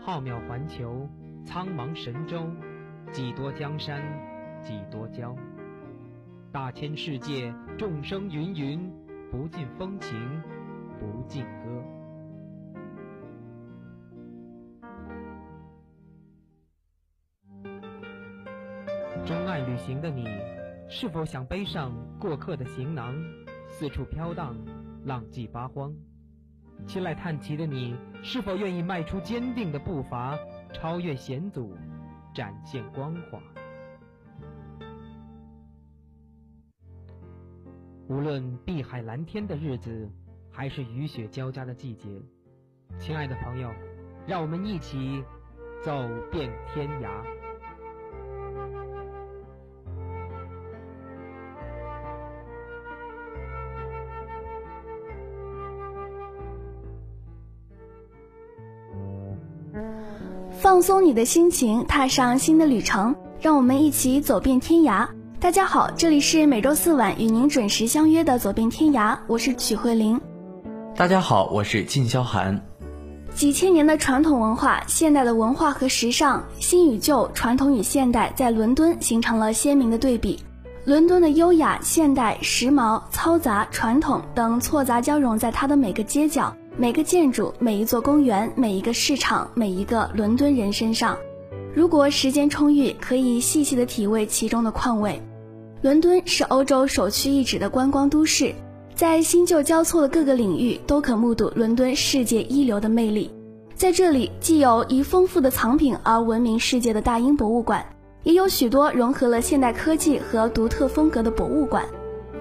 浩渺环球，苍茫神州，几多江山，几多娇。大千世界，众生芸芸，不尽风情，不尽歌。钟爱旅行的你，是否想背上过客的行囊，四处飘荡，浪迹八荒？青睐探奇的你，是否愿意迈出坚定的步伐，超越险阻，展现光华？无论碧海蓝天的日子，还是雨雪交加的季节，亲爱的朋友，让我们一起走遍天涯。放松你的心情，踏上新的旅程，让我们一起走遍天涯。大家好，这里是每周四晚与您准时相约的《走遍天涯》，我是曲慧玲。大家好，我是靳潇涵。几千年的传统文化，现代的文化和时尚，新与旧，传统与现代，在伦敦形成了鲜明的对比。伦敦的优雅、现代、时髦、嘈杂、传统等错杂交融在它的每个街角。每个建筑、每一座公园、每一个市场、每一个伦敦人身上，如果时间充裕，可以细细的体味其中的况味。伦敦是欧洲首屈一指的观光都市，在新旧交错的各个领域，都可目睹伦敦世界一流的魅力。在这里，既有以丰富的藏品而闻名世界的大英博物馆，也有许多融合了现代科技和独特风格的博物馆。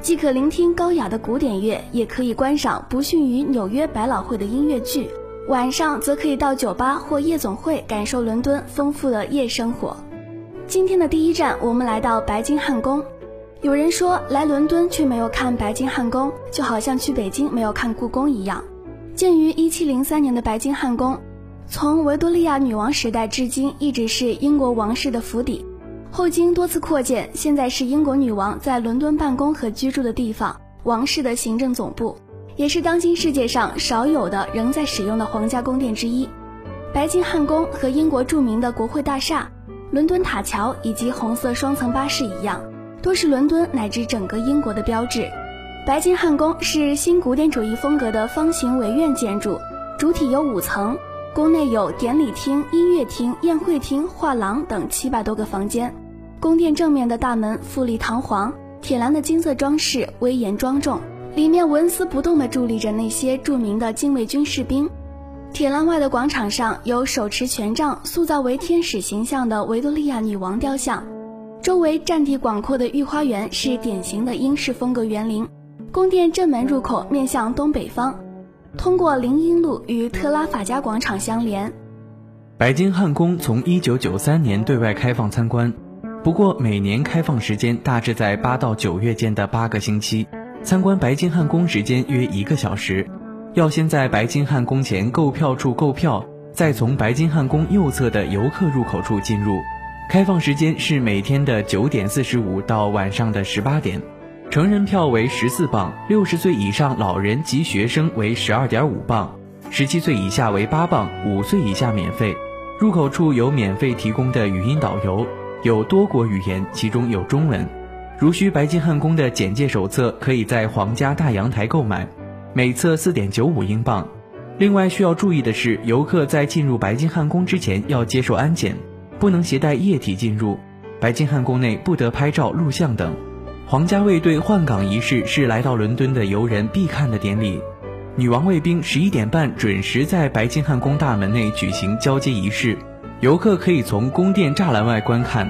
既可聆听高雅的古典乐，也可以观赏不逊于纽约百老汇的音乐剧。晚上则可以到酒吧或夜总会，感受伦敦丰富的夜生活。今天的第一站，我们来到白金汉宫。有人说，来伦敦却没有看白金汉宫，就好像去北京没有看故宫一样。建于1703年的白金汉宫，从维多利亚女王时代至今，一直是英国王室的府邸。后经多次扩建，现在是英国女王在伦敦办公和居住的地方，王室的行政总部，也是当今世界上少有的仍在使用的皇家宫殿之一。白金汉宫和英国著名的国会大厦、伦敦塔桥以及红色双层巴士一样，都是伦敦乃至整个英国的标志。白金汉宫是新古典主义风格的方形围院建筑，主体有五层，宫内有典礼厅、音乐厅、宴会厅、画廊等七百多个房间。宫殿正面的大门富丽堂皇，铁栏的金色装饰威严庄重，里面纹丝不动地伫立着那些著名的禁卫军士兵。铁栏外的广场上有手持权杖、塑造为天使形象的维多利亚女王雕像，周围占地广阔的御花园是典型的英式风格园林。宫殿正门入口面向东北方，通过林荫路与特拉法加广场相连。白金汉宫从1993年对外开放参观。不过，每年开放时间大致在八到九月间的八个星期，参观白金汉宫时间约一个小时，要先在白金汉宫前购票处购票，再从白金汉宫右侧的游客入口处进入。开放时间是每天的九点四十五到晚上的十八点。成人票为十四磅，六十岁以上老人及学生为十二点五磅，十七岁以下为八磅，五岁以下免费。入口处有免费提供的语音导游。有多国语言，其中有中文。如需白金汉宫的简介手册，可以在皇家大阳台购买，每册四点九五英镑。另外需要注意的是，游客在进入白金汉宫之前要接受安检，不能携带液体进入。白金汉宫内不得拍照、录像等。皇家卫队换岗仪式是来到伦敦的游人必看的典礼。女王卫兵十一点半准时在白金汉宫大门内举行交接仪式。游客可以从宫殿栅栏外观看，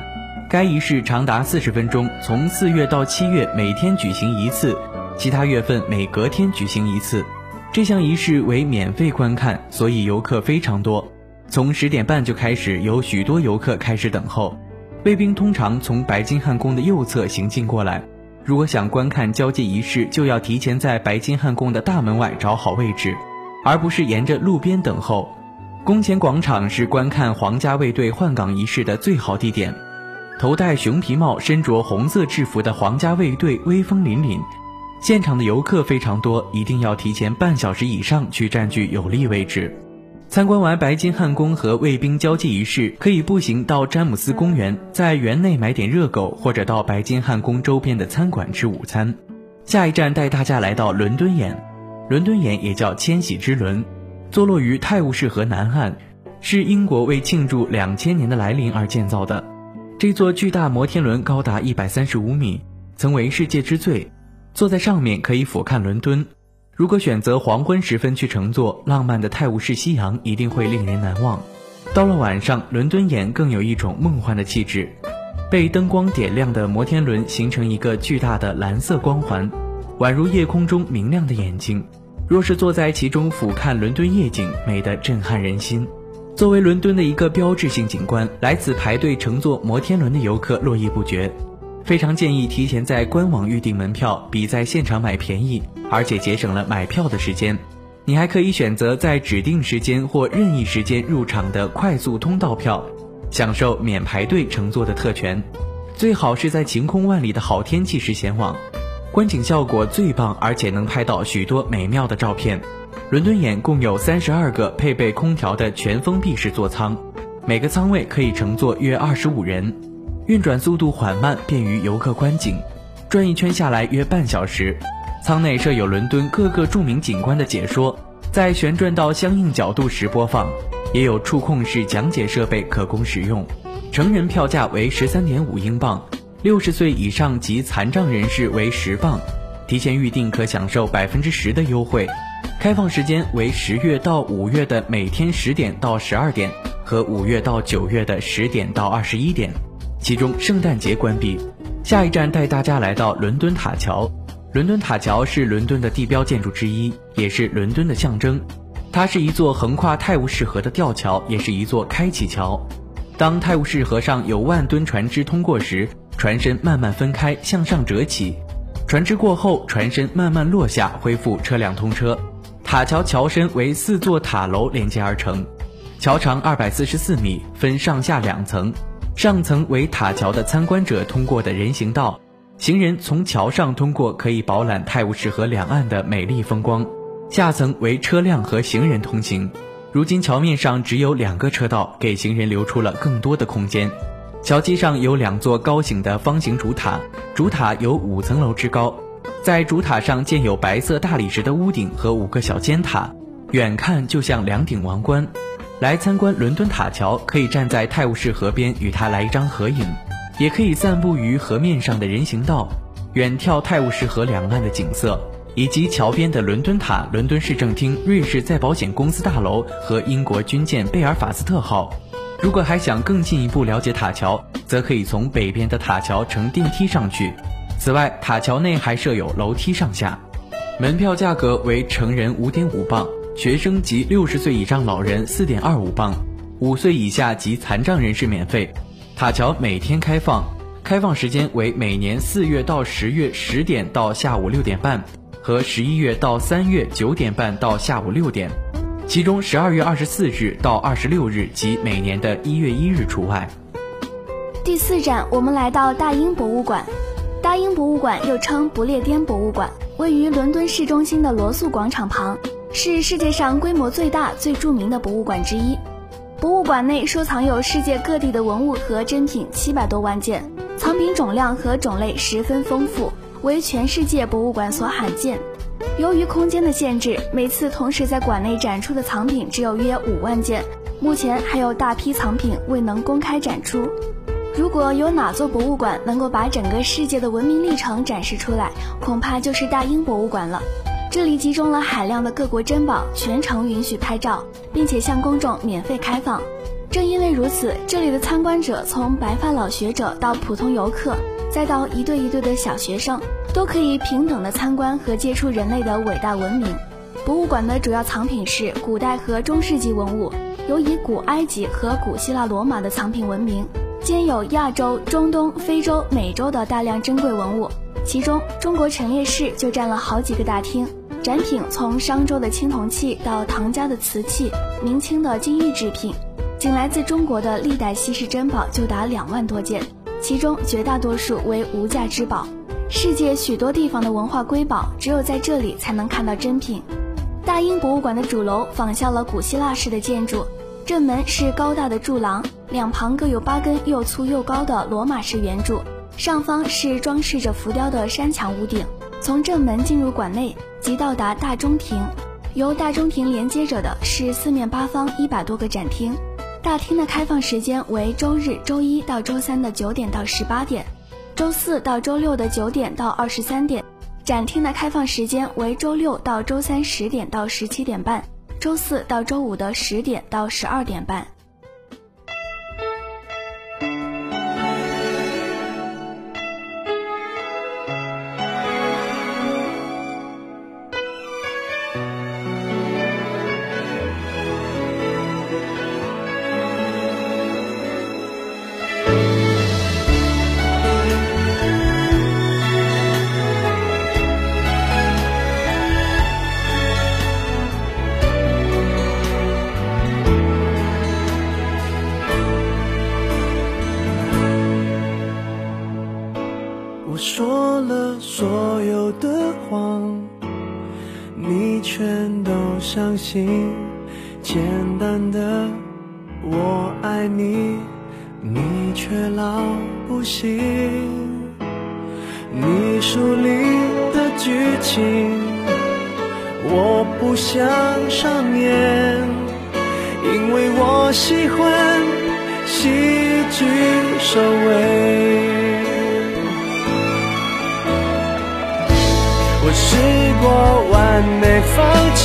该仪式长达四十分钟，从四月到七月每天举行一次，其他月份每隔天举行一次。这项仪式为免费观看，所以游客非常多。从十点半就开始，有许多游客开始等候。卫兵通常从白金汉宫的右侧行进过来，如果想观看交接仪式，就要提前在白金汉宫的大门外找好位置，而不是沿着路边等候。宫前广场是观看皇家卫队换岗仪式的最好地点，头戴熊皮帽、身着红色制服的皇家卫队威风凛凛，现场的游客非常多，一定要提前半小时以上去占据有利位置。参观完白金汉宫和卫兵交接仪式，可以步行到詹姆斯公园，在园内买点热狗，或者到白金汉宫周边的餐馆吃午餐。下一站带大家来到伦敦眼，伦敦眼也叫千禧之轮，坐落于泰晤士河南岸，是英国为庆祝两千年的来临而建造的。这座巨大摩天轮高达一百三十五米，曾为世界之最。坐在上面可以俯瞰伦敦。如果选择黄昏时分去乘坐，浪漫的泰晤士夕阳一定会令人难忘。到了晚上，伦敦眼更有一种梦幻的气质。被灯光点亮的摩天轮形成一个巨大的蓝色光环，宛如夜空中明亮的眼睛。若是坐在其中俯瞰伦敦夜景，美得震撼人心。作为伦敦的一个标志性景观，来此排队乘坐摩天轮的游客络绎不绝。非常建议提前在官网预订门票，比在现场买便宜，而且节省了买票的时间。你还可以选择在指定时间或任意时间入场的快速通道票，享受免排队乘坐的特权。最好是在晴空万里的好天气时前往，观景效果最棒，而且能拍到许多美妙的照片。伦敦眼共有三十二个配备空调的全封闭式座舱，每个舱位可以乘坐约二十五人，运转速度缓慢，便于游客观景。转一圈下来约半小时。舱内设有伦敦各个著名景观的解说，在旋转到相应角度时播放，也有触控式讲解设备可供使用。成人票价为十三点五英镑，六十岁以上及残障人士为十镑。提前预订可享受百分之十的优惠。开放时间为十月到五月的每天十点到十二点，和五月到九月的十点到二十一点，其中圣诞节关闭。下一站带大家来到伦敦塔桥。伦敦塔桥是伦敦的地标建筑之一，也是伦敦的象征。它是一座横跨泰晤士河的吊桥，也是一座开启桥。当泰晤士河上有万吨船只通过时，船身慢慢分开向上折起，船只过后，船身慢慢落下，恢复车辆通车。塔桥桥身为四座塔楼连接而成，桥长二百四十四米，分上下两层。上层为塔桥的参观者通过的人行道，行人从桥上通过可以饱览泰晤士河两岸的美丽风光。下层为车辆和行人通行。如今桥面上只有两个车道，给行人留出了更多的空间。桥基上有两座高型的方形主塔，主塔有五层楼之高。在主塔上建有白色大理石的屋顶和五个小尖塔，远看就像两顶王冠。来参观伦敦塔桥，可以站在泰晤士河边与它来一张合影，也可以散步于河面上的人行道，远眺泰晤士河两岸的景色，以及桥边的伦敦塔、伦敦市政厅、瑞士再保险公司大楼和英国军舰贝尔法斯特号。如果还想更进一步了解塔桥，则可以从北边的塔桥乘电梯上去。此外，塔桥内还设有楼梯上下，门票价格为成人五点五磅，学生及六十岁以上老人四点二五磅，五岁以下及残障人士免费。塔桥每天开放，开放时间为每年四月到十月十点到下午六点半，和十一月到三月九点半到下午六点，其中十二月二十四日到二十六日及每年的一月一日除外。第四站，我们来到大英博物馆。大英博物馆又称不列颠博物馆，位于伦敦市中心的罗素广场旁，是世界上规模最大、最著名的博物馆之一。博物馆内收藏有世界各地的文物和珍品七百多万件，藏品种量和种类十分丰富，为全世界博物馆所罕见。由于空间的限制，每次同时在馆内展出的藏品只有约五万件，目前还有大批藏品未能公开展出。如果有哪座博物馆能够把整个世界的文明历程展示出来，恐怕就是大英博物馆了。这里集中了海量的各国珍宝，全程允许拍照，并且向公众免费开放。正因为如此，这里的参观者从白发老学者到普通游客，再到一对一对的小学生，都可以平等的参观和接触人类的伟大文明。博物馆的主要藏品是古代和中世纪文物，有以古埃及和古希腊罗马的藏品闻名。兼有亚洲、中东、非洲、美洲的大量珍贵文物，其中中国陈列室就占了好几个大厅，展品从商周的青铜器到唐家的瓷器、明清的金玉制品，仅来自中国的历代稀世珍宝就达两万多件，其中绝大多数为无价之宝。世界许多地方的文化瑰宝，只有在这里才能看到真品。大英博物馆的主楼仿效了古希腊式的建筑，正门是高大的柱廊，两旁各有八根又粗又高的罗马式圆柱，上方是装饰着浮雕的山墙屋顶。从正门进入馆内，即到达大中庭。由大中庭连接着的是四面八方一百多个展厅。大厅的开放时间为周日、周一到周三的九点到十八点，周四到周六的九点到二十三点。展厅的开放时间为周六到周三十点到十七点半，周四到周五的十点到十二点半。不想上演，因为我喜欢喜剧收尾。我试过完美放弃。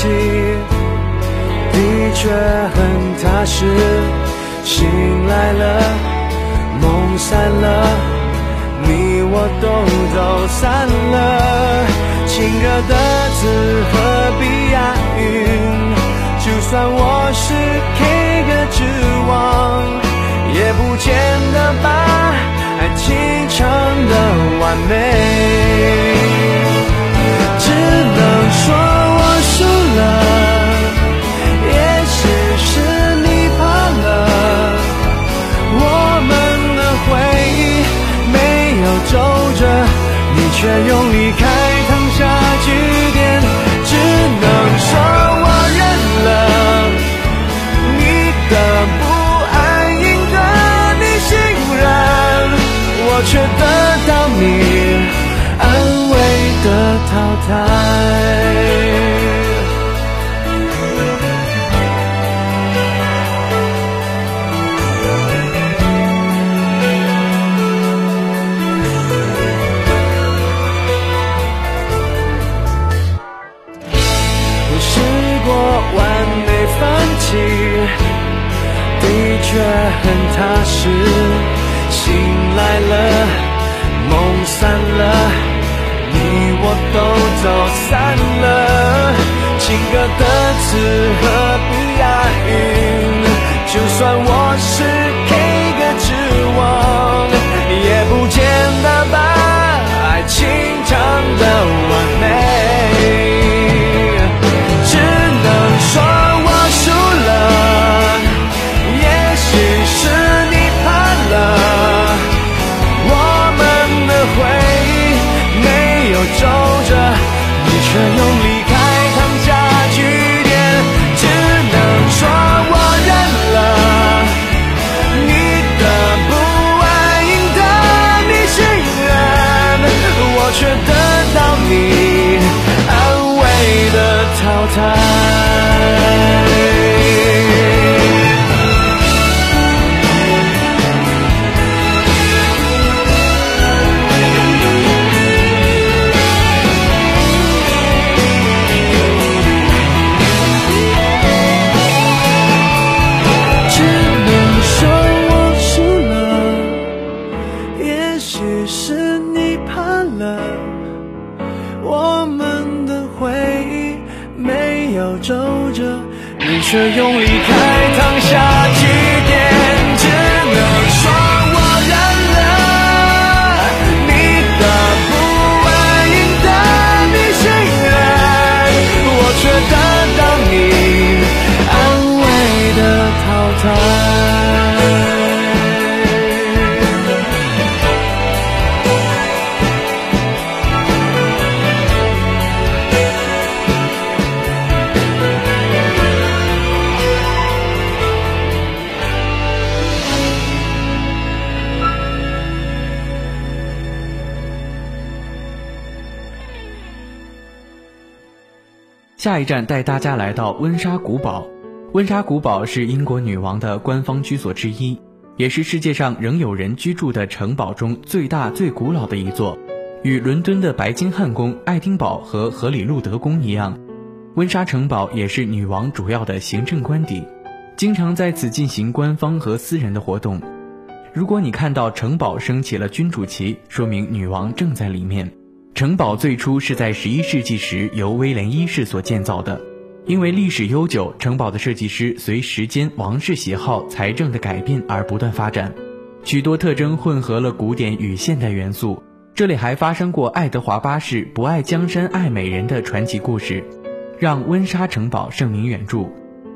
的确很踏实，醒来了，梦散了，你我都走散了。情歌的字何必押韵？就算我是 K 歌之王，也不见得把爱情唱得完美。只能说我输了。守着，你却用离开烫下其实你怕了我们的回忆没有皱褶你却用离开烫下句点。下一站带大家来到温莎古堡。温莎古堡是英国女王的官方居所之一，也是世界上仍有人居住的城堡中最大、最古老的一座。与伦敦的白金汉宫、爱丁堡和荷里路德宫一样，温莎城堡也是女王主要的行政官邸，经常在此进行官方和私人的活动。如果你看到城堡升起了君主旗，说明女王正在里面。城堡最初是在十一世纪时由威廉一世所建造的，因为历史悠久，城堡的设计师随时间、王室喜好、财政的改变而不断发展，许多特征混合了古典与现代元素。这里还发生过爱德华八世不爱江山爱美人的传奇故事，让温莎城堡盛名远著。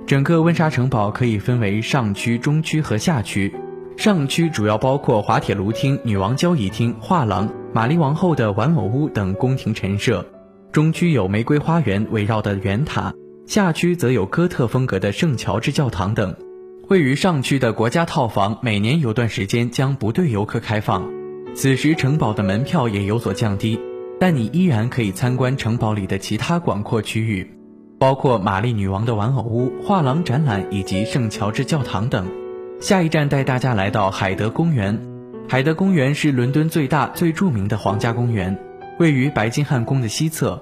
整个温莎城堡可以分为上区、中区和下区。上区主要包括滑铁卢厅、女王交谊厅、画廊。玛丽王后的玩偶屋等宫廷陈设，中区有玫瑰花园围绕的圆塔，下区则有哥特风格的圣乔治教堂等。位于上区的国家套房每年有段时间将不对游客开放，此时城堡的门票也有所降低，但你依然可以参观城堡里的其他广阔区域，包括玛丽女王的玩偶屋、画廊展览以及圣乔治教堂等。下一站带大家来到海德公园。海德公园是伦敦最大、最著名的皇家公园，位于白金汉宫的西侧。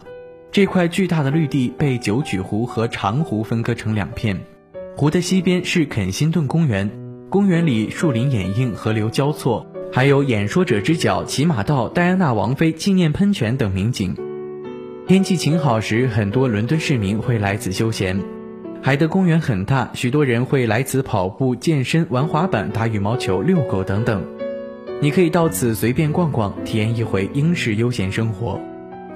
这块巨大的绿地被九曲湖和长湖分割成两片。湖的西边是肯辛顿公园，公园里树林掩映，河流交错，还有演说者之角、骑马道、戴安娜王妃纪念喷泉等名景。天气晴好时，很多伦敦市民会来此休闲。海德公园很大，许多人会来此跑步、健身、玩滑板、打羽毛球、遛狗等等。你可以到此随便逛逛，体验一回英式悠闲生活，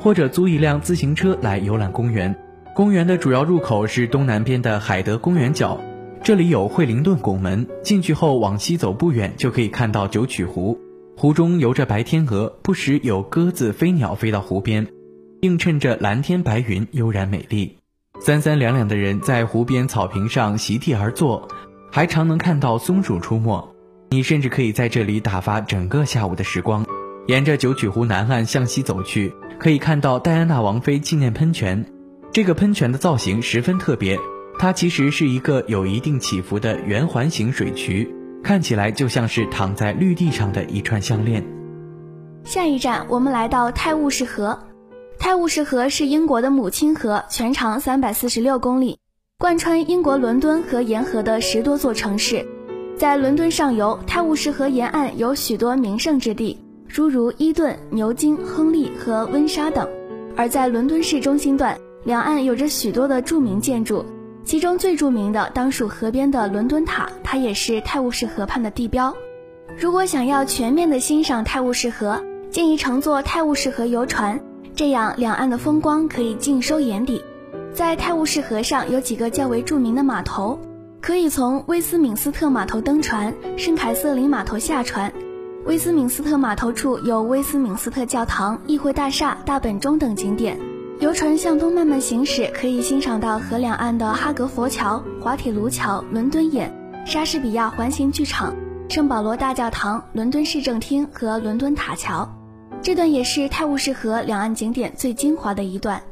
或者租一辆自行车来游览公园。公园的主要入口是东南边的海德公园角，这里有惠灵顿拱门，进去后往西走不远就可以看到九曲湖，湖中游着白天鹅，不时有鸽子、飞鸟飞到湖边，映衬着蓝天白云，悠然美丽。三三两两的人在湖边草坪上席地而坐，还常能看到松鼠出没。你甚至可以在这里打发整个下午的时光。沿着九曲湖南岸向西走去，可以看到戴安娜王妃纪念喷泉。这个喷泉的造型十分特别，它其实是一个有一定起伏的圆环形水渠，看起来就像是躺在绿地上的一串项链。下一站，我们来到泰晤士河。泰晤士河是英国的母亲河，全长三百四十六公里，贯穿英国伦敦和沿河的十多座城市。在伦敦上游，泰晤士河沿岸有许多名胜之地，诸如伊顿、牛津、亨利和温莎等；而在伦敦市中心段，两岸有着许多的著名建筑，其中最著名的当属河边的伦敦塔，它也是泰晤士河畔的地标。如果想要全面的欣赏泰晤士河，建议乘坐泰晤士河游船，这样两岸的风光可以尽收眼底。在泰晤士河上有几个较为著名的码头。可以从威斯敏斯特码头登船，圣凯瑟琳码头下船。威斯敏斯特码头处有威斯敏斯特教堂、议会大厦、大本钟等景点。游船向东慢慢行驶，可以欣赏到河两岸的哈格佛桥、滑铁卢桥、伦敦眼、莎士比亚环形剧场、圣保罗大教堂、伦敦市政厅和伦敦塔桥。这段也是泰晤士河两岸景点最精华的一段。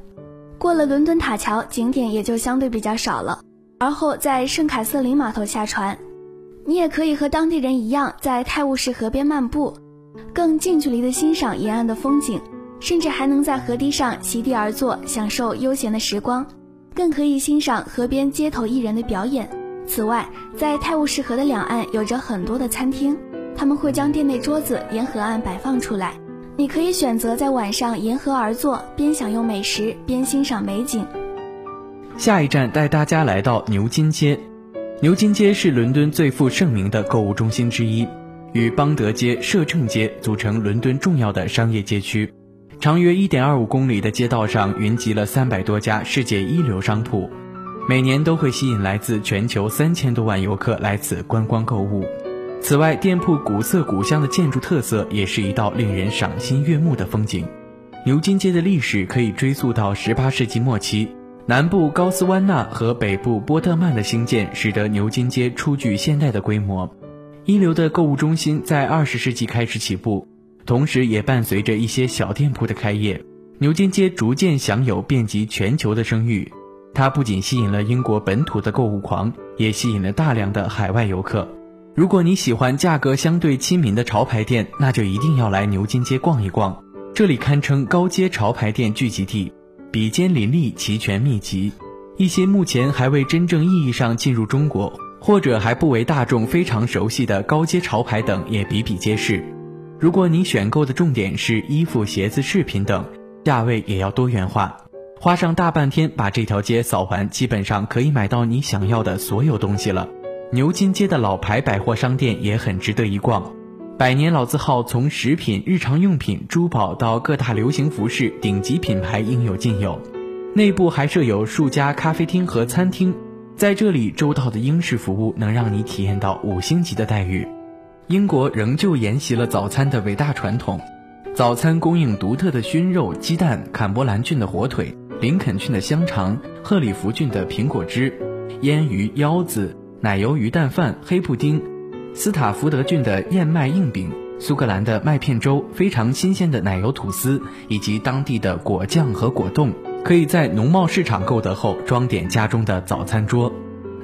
过了伦敦塔桥，景点也就相对比较少了。而后在圣凯瑟琳码头下船，你也可以和当地人一样，在泰晤士河边漫步，更近距离的欣赏沿岸的风景，甚至还能在河堤上席地而坐，享受悠闲的时光，更可以欣赏河边街头艺人的表演。此外，在泰晤士河的两岸有着很多的餐厅，他们会将店内桌子沿河岸摆放出来，你可以选择在晚上沿河而坐，边享用美食边欣赏美景。下一站带大家来到牛津街。牛津街是伦敦最负盛名的购物中心之一，与邦德街、摄政街组成伦敦重要的商业街区。长约1.25公里的街道上云集了300多家世界一流商铺，每年都会吸引来自全球3000多万游客来此观光购物。此外，店铺古色古香的建筑特色也是一道令人赏心悦目的风景。牛津街的历史可以追溯到18世纪末期。南部高斯湾纳和北部波特曼的兴建，使得牛津街初具现代的规模。一流的购物中心在二十世纪开始起步，同时也伴随着一些小店铺的开业。牛津街逐渐享有遍及全球的声誉。它不仅吸引了英国本土的购物狂，也吸引了大量的海外游客。如果你喜欢价格相对亲民的潮牌店，那就一定要来牛津街逛一逛。这里堪称高阶潮牌店聚集地，比肩林立，齐全密集。一些目前还未真正意义上进入中国，或者还不为大众非常熟悉的高阶潮牌等也比比皆是。如果你选购的重点是衣服、鞋子、饰品等，价位也要多元化。花上大半天把这条街扫完，基本上可以买到你想要的所有东西了。牛津街的老牌百货商店也很值得一逛，百年老字号，从食品、日常用品、珠宝到各大流行服饰，顶级品牌应有尽有。内部还设有数家咖啡厅和餐厅，在这里周到的英式服务能让你体验到五星级的待遇。英国仍旧沿袭了早餐的伟大传统，早餐供应独特的熏肉、鸡蛋、坎伯兰郡的火腿、林肯郡的香肠、赫里福郡的苹果汁、腌鱼、腰子。奶油鱼蛋饭、黑布丁，斯塔福德郡的燕麦硬饼，苏格兰的麦片粥，非常新鲜的奶油吐司，以及当地的果酱和果冻，可以在农贸市场购得后装点家中的早餐桌。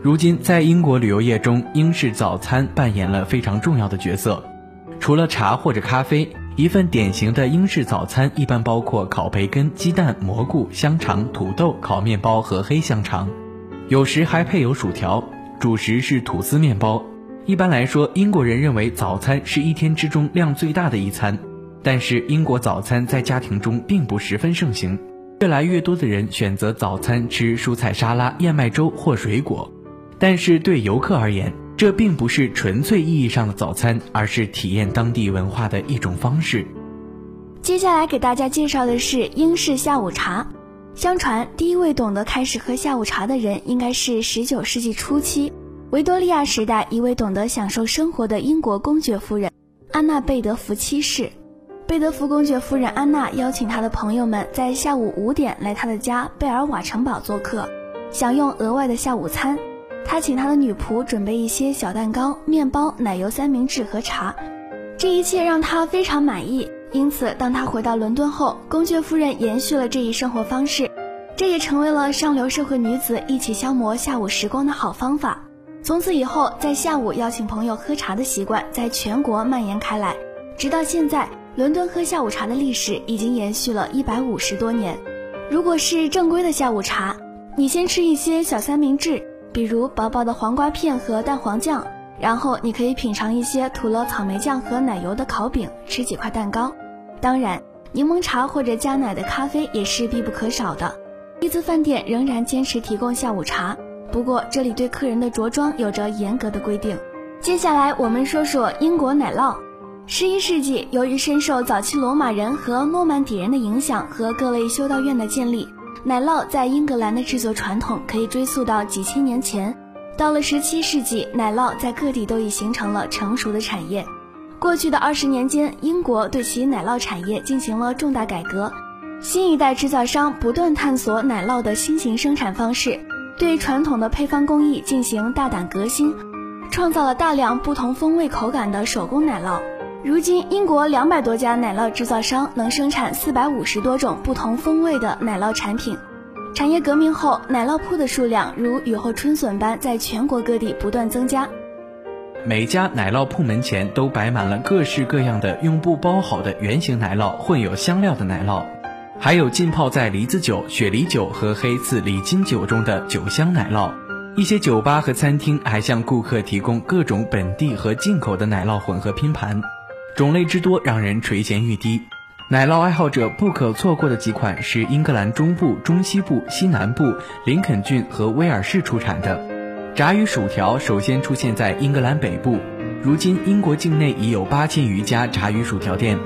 如今，在英国旅游业中，英式早餐扮演了非常重要的角色。除了茶或者咖啡，一份典型的英式早餐一般包括烤培根、鸡蛋、蘑菇、香肠、土豆、烤面包和黑香肠，有时还配有薯条。主食是吐司面包。一般来说，英国人认为早餐是一天之中量最大的一餐。但是，英国早餐在家庭中并不十分盛行，越来越多的人选择早餐吃蔬菜沙拉、燕麦粥或水果。但是对游客而言，这并不是纯粹意义上的早餐，而是体验当地文化的一种方式。接下来给大家介绍的是英式下午茶。相传，第一位懂得开始喝下午茶的人，应该是19世纪初期维多利亚时代一位懂得享受生活的英国公爵夫人安娜贝德福七世。贝德福公爵夫人安娜邀请她的朋友们在下午五点来她的家贝尔瓦城堡做客，享用额外的下午餐。她请她的女仆准备一些小蛋糕、面包、奶油三明治和茶，这一切让她非常满意。因此，当他回到伦敦后，公爵夫人延续了这一生活方式，这也成为了上流社会女子一起消磨下午时光的好方法。从此以后，在下午邀请朋友喝茶的习惯在全国蔓延开来，直到现在，伦敦喝下午茶的历史已经延续了一百五十多年。如果是正规的下午茶，你先吃一些小三明治，比如薄薄的黄瓜片和蛋黄酱，然后你可以品尝一些涂了草莓酱和奶油的烤饼，吃几块蛋糕。当然，柠檬茶或者加奶的咖啡也是必不可少的。丽兹饭店仍然坚持提供下午茶，不过这里对客人的着装有着严格的规定。接下来我们说说英国奶酪。十一世纪，由于深受早期罗马人和诺曼底人的影响和各类修道院的建立，奶酪在英格兰的制作传统可以追溯到几千年前。到了十七世纪，奶酪在各地都已形成了成熟的产业。过去的二十年间，英国对其奶酪产业进行了重大改革。新一代制造商不断探索奶酪的新型生产方式，对传统的配方工艺进行大胆革新，创造了大量不同风味口感的手工奶酪。如今，英国两百多家奶酪制造商能生产四百五十多种不同风味的奶酪产品。产业革命后，奶酪铺的数量如雨后春笋般在全国各地不断增加。每家奶酪铺门前都摆满了各式各样的用布包好的圆形奶酪，混有香料的奶酪，还有浸泡在梨子酒、雪梨酒和黑刺李金酒中的酒香奶酪。一些酒吧和餐厅还向顾客提供各种本地和进口的奶酪混合拼盘，种类之多让人垂涎欲滴。奶酪爱好者不可错过的几款是英格兰中部、中西部、西南部、林肯郡和威尔士出产的。炸鱼薯条首先出现在英格兰北部，如今英国境内已有八千余家炸鱼薯条店，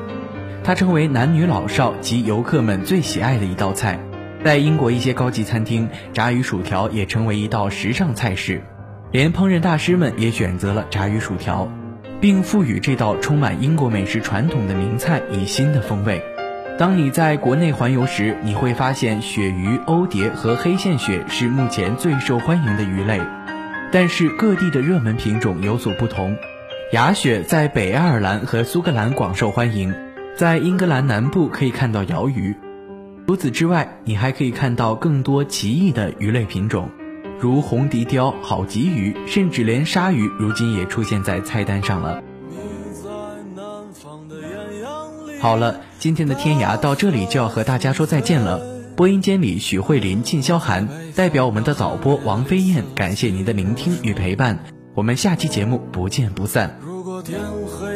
它成为男女老少及游客们最喜爱的一道菜。在英国一些高级餐厅，炸鱼薯条也成为一道时尚菜式，连烹饪大师们也选择了炸鱼薯条，并赋予这道充满英国美食传统的名菜以新的风味。当你在国内环游时，你会发现鳕鱼、欧蝶和黑线鳕是目前最受欢迎的鱼类。但是各地的热门品种有所不同，雅雪在北爱尔兰和苏格兰广受欢迎，在英格兰南部可以看到鳐鱼。除此之外，你还可以看到更多奇异的鱼类品种，如红笛鲷、好鲫鱼，甚至连鲨鱼，如今也出现在菜单上了。好了，今天的天涯到这里就要和大家说再见了。播音间里，许慧琳、靳潇涵代表我们的导播王飞燕，感谢您的聆听与陪伴。我们下期节目不见不散。如果天黑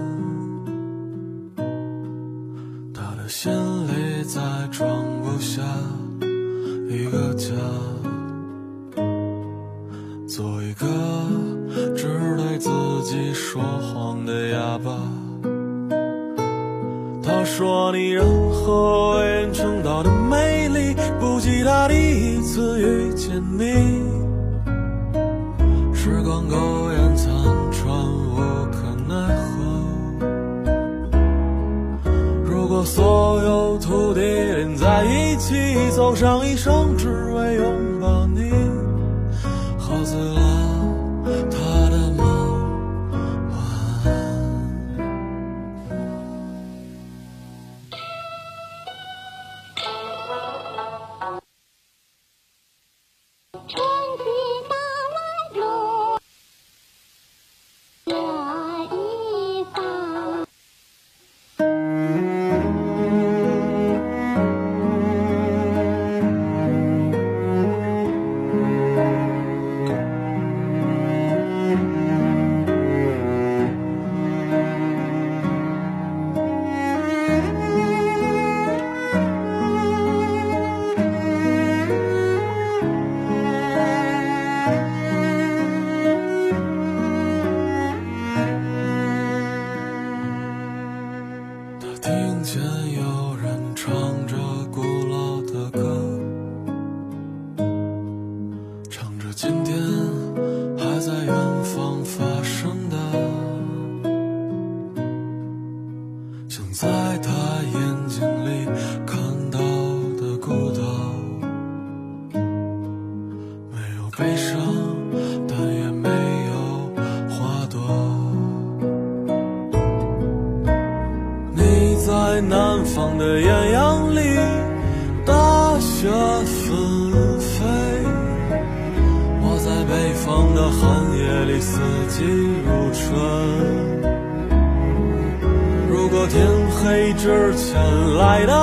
前来的。